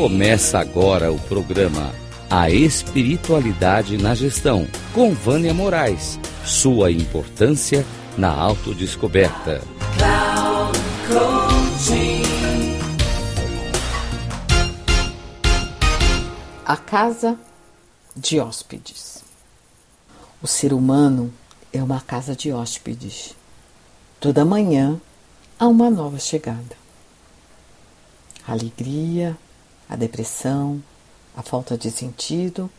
Começa agora o programa A Espiritualidade na Gestão, com Vânia Moraes. Sua importância na autodescoberta. A casa de hóspedes. O ser humano é uma casa de hóspedes. Toda manhã há uma nova chegada. Alegria, a depressão, a falta de sentido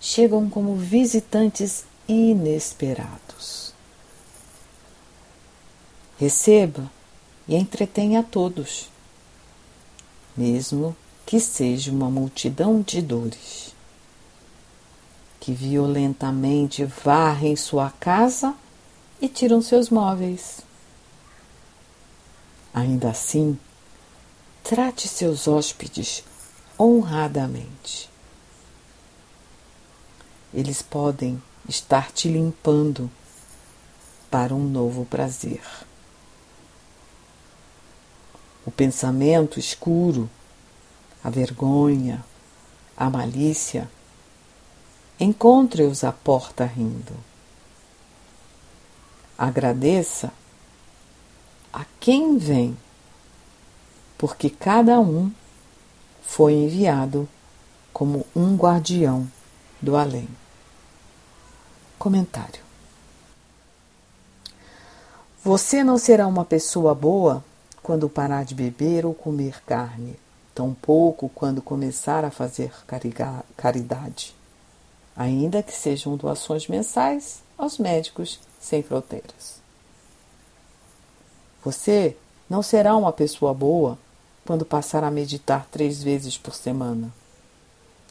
chegam como visitantes inesperados. Receba e entretenha a todos, mesmo que seja uma multidão de dores, que violentamente varrem sua casa e tiram seus móveis. Ainda assim, trate seus hóspedes honradamente. Eles podem estar te limpando para um novo prazer. O pensamento escuro, a vergonha, a malícia, encontre-os à porta rindo. Agradeça a quem vem porque cada um foi enviado como um guardião do além. Comentário: Você não será uma pessoa boa quando parar de beber ou comer carne, tampouco quando começar a fazer caridade, ainda que sejam doações mensais aos médicos sem fronteiras. Você não será uma pessoa boa quando passar a meditar três vezes por semana.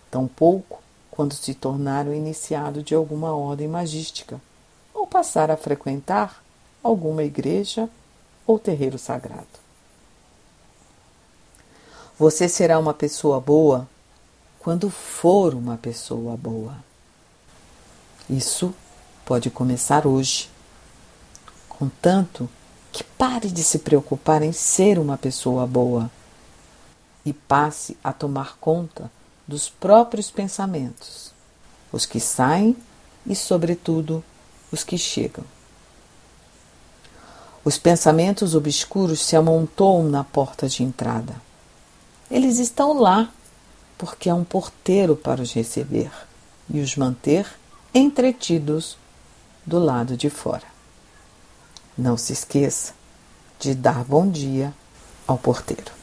Tampouco quando se tornar o iniciado de alguma ordem magística ou passar a frequentar alguma igreja ou terreiro sagrado. Você será uma pessoa boa quando for uma pessoa boa. Isso pode começar hoje, contanto que pare de se preocupar em ser uma pessoa boa e passe a tomar conta dos próprios pensamentos, os que saem e, sobretudo, os que chegam. Os pensamentos obscuros se amontoam na porta de entrada. Eles estão lá porque há um porteiro para os receber e os manter entretidos do lado de fora. Não se esqueça de dar bom dia ao porteiro.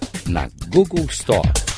na Google Store.